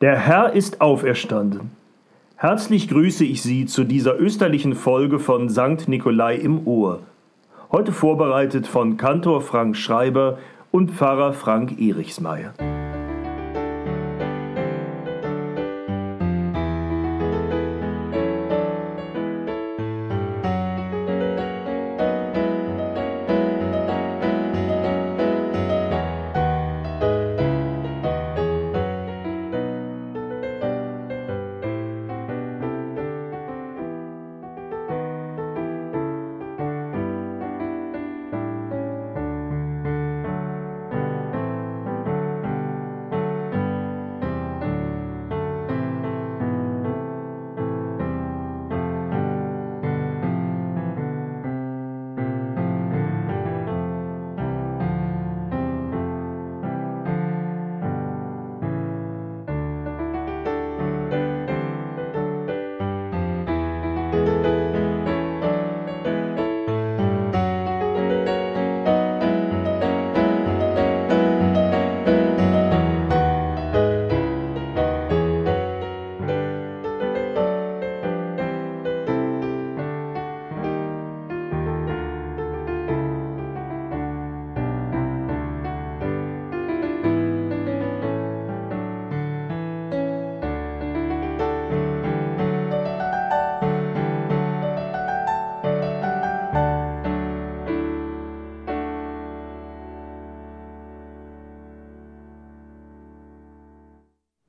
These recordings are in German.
Der Herr ist auferstanden. Herzlich grüße ich Sie zu dieser österlichen Folge von Sankt Nikolai im Ohr. Heute vorbereitet von Kantor Frank Schreiber und Pfarrer Frank Erichsmeier.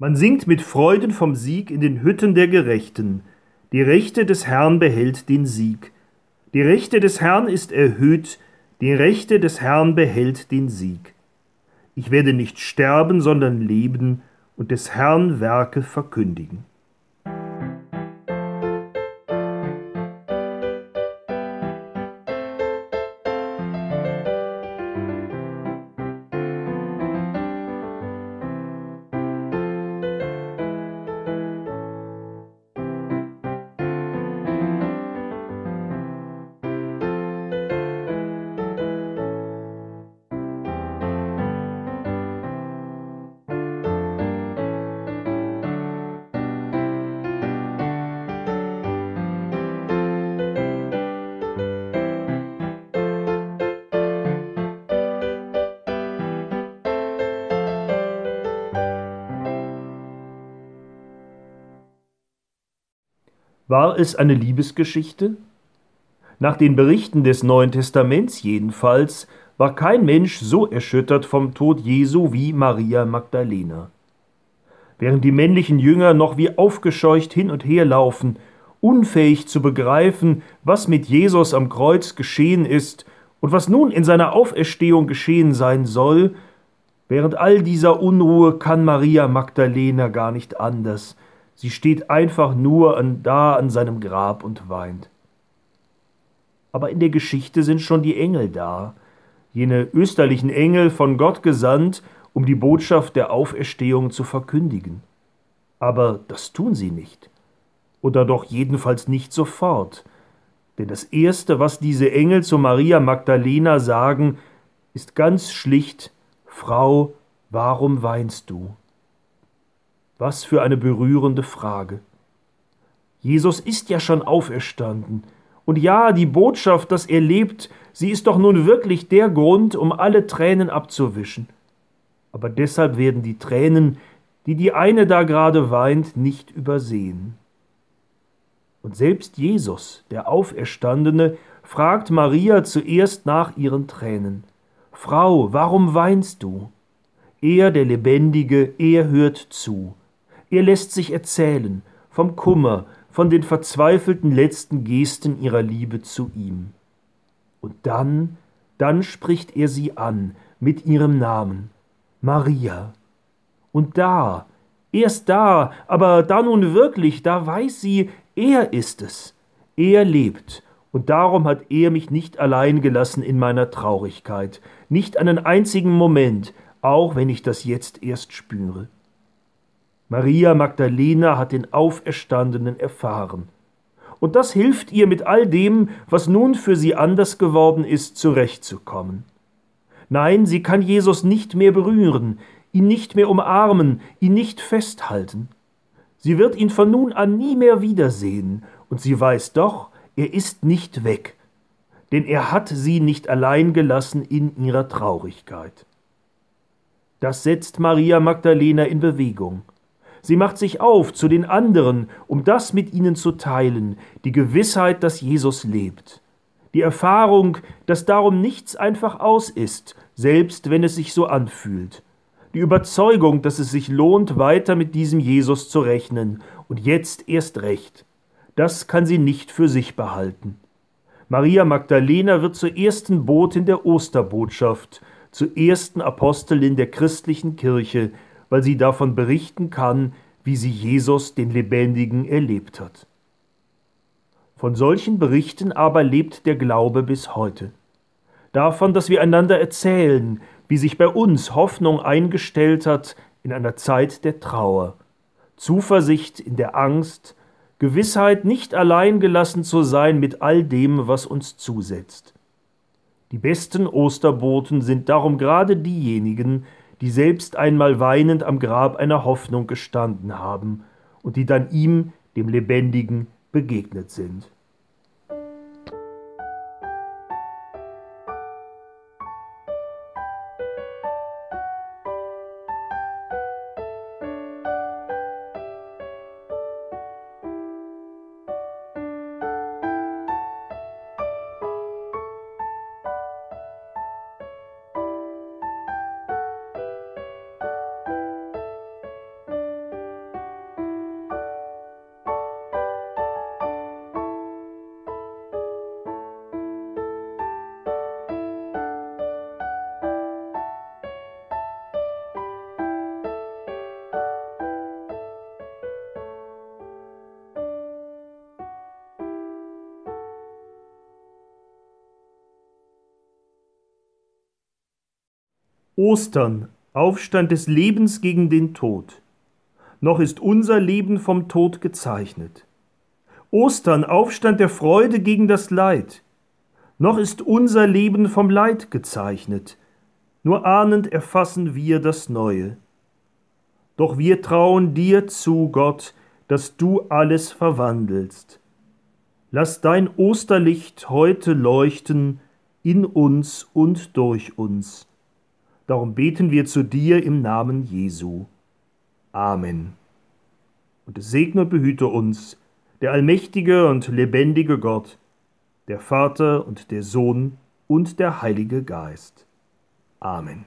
Man singt mit Freuden vom Sieg in den Hütten der Gerechten. Die Rechte des Herrn behält den Sieg. Die Rechte des Herrn ist erhöht, die Rechte des Herrn behält den Sieg. Ich werde nicht sterben, sondern leben und des Herrn Werke verkündigen. War es eine Liebesgeschichte? Nach den Berichten des Neuen Testaments jedenfalls war kein Mensch so erschüttert vom Tod Jesu wie Maria Magdalena. Während die männlichen Jünger noch wie aufgescheucht hin und her laufen, unfähig zu begreifen, was mit Jesus am Kreuz geschehen ist und was nun in seiner Auferstehung geschehen sein soll, während all dieser Unruhe kann Maria Magdalena gar nicht anders, Sie steht einfach nur an, da an seinem Grab und weint. Aber in der Geschichte sind schon die Engel da, jene österlichen Engel von Gott gesandt, um die Botschaft der Auferstehung zu verkündigen. Aber das tun sie nicht. Oder doch jedenfalls nicht sofort. Denn das Erste, was diese Engel zu Maria Magdalena sagen, ist ganz schlicht Frau, warum weinst du? Was für eine berührende Frage. Jesus ist ja schon auferstanden. Und ja, die Botschaft, dass er lebt, sie ist doch nun wirklich der Grund, um alle Tränen abzuwischen. Aber deshalb werden die Tränen, die die eine da gerade weint, nicht übersehen. Und selbst Jesus, der Auferstandene, fragt Maria zuerst nach ihren Tränen. Frau, warum weinst du? Er, der Lebendige, er hört zu. Er lässt sich erzählen vom Kummer, von den verzweifelten letzten Gesten ihrer Liebe zu ihm. Und dann, dann spricht er sie an mit ihrem Namen, Maria. Und da, erst da, aber da nun wirklich, da weiß sie, er ist es, er lebt, und darum hat er mich nicht allein gelassen in meiner Traurigkeit, nicht einen einzigen Moment, auch wenn ich das jetzt erst spüre. Maria Magdalena hat den Auferstandenen erfahren. Und das hilft ihr mit all dem, was nun für sie anders geworden ist, zurechtzukommen. Nein, sie kann Jesus nicht mehr berühren, ihn nicht mehr umarmen, ihn nicht festhalten. Sie wird ihn von nun an nie mehr wiedersehen, und sie weiß doch, er ist nicht weg, denn er hat sie nicht allein gelassen in ihrer Traurigkeit. Das setzt Maria Magdalena in Bewegung. Sie macht sich auf zu den anderen, um das mit ihnen zu teilen, die Gewissheit, dass Jesus lebt, die Erfahrung, dass darum nichts einfach aus ist, selbst wenn es sich so anfühlt, die Überzeugung, dass es sich lohnt, weiter mit diesem Jesus zu rechnen, und jetzt erst recht. Das kann sie nicht für sich behalten. Maria Magdalena wird zur ersten Botin der Osterbotschaft, zur ersten Apostelin der christlichen Kirche, weil sie davon berichten kann, wie sie Jesus den Lebendigen erlebt hat. Von solchen Berichten aber lebt der Glaube bis heute. Davon, dass wir einander erzählen, wie sich bei uns Hoffnung eingestellt hat in einer Zeit der Trauer, Zuversicht in der Angst, Gewissheit, nicht allein gelassen zu sein mit all dem, was uns zusetzt. Die besten Osterboten sind darum gerade diejenigen, die selbst einmal weinend am Grab einer Hoffnung gestanden haben und die dann ihm, dem Lebendigen, begegnet sind. Ostern, Aufstand des Lebens gegen den Tod. Noch ist unser Leben vom Tod gezeichnet. Ostern, Aufstand der Freude gegen das Leid. Noch ist unser Leben vom Leid gezeichnet. Nur ahnend erfassen wir das Neue. Doch wir trauen dir zu, Gott, dass du alles verwandelst. Lass dein Osterlicht heute leuchten in uns und durch uns. Darum beten wir zu dir im Namen Jesu. Amen. Und segne und behüte uns der allmächtige und lebendige Gott, der Vater und der Sohn und der Heilige Geist. Amen.